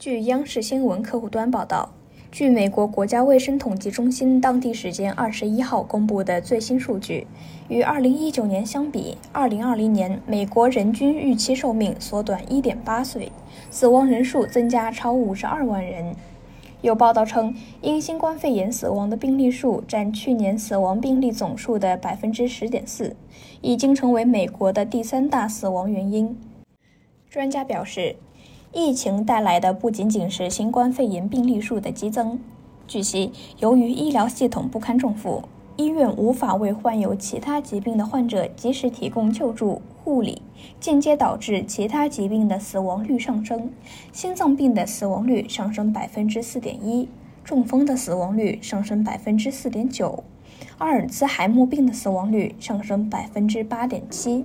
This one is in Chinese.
据央视新闻客户端报道，据美国国家卫生统计中心当地时间二十一号公布的最新数据，与二零一九年相比，二零二零年美国人均预期寿命缩短一点八岁，死亡人数增加超五十二万人。有报道称，因新冠肺炎死亡的病例数占去年死亡病例总数的百分之十点四，已经成为美国的第三大死亡原因。专家表示。疫情带来的不仅仅是新冠肺炎病例数的激增。据悉，由于医疗系统不堪重负，医院无法为患有其他疾病的患者及时提供救助护理，间接导致其他疾病的死亡率上升。心脏病的死亡率上升百分之四点一，中风的死亡率上升百分之四点九，阿尔兹海默病的死亡率上升百分之八点七。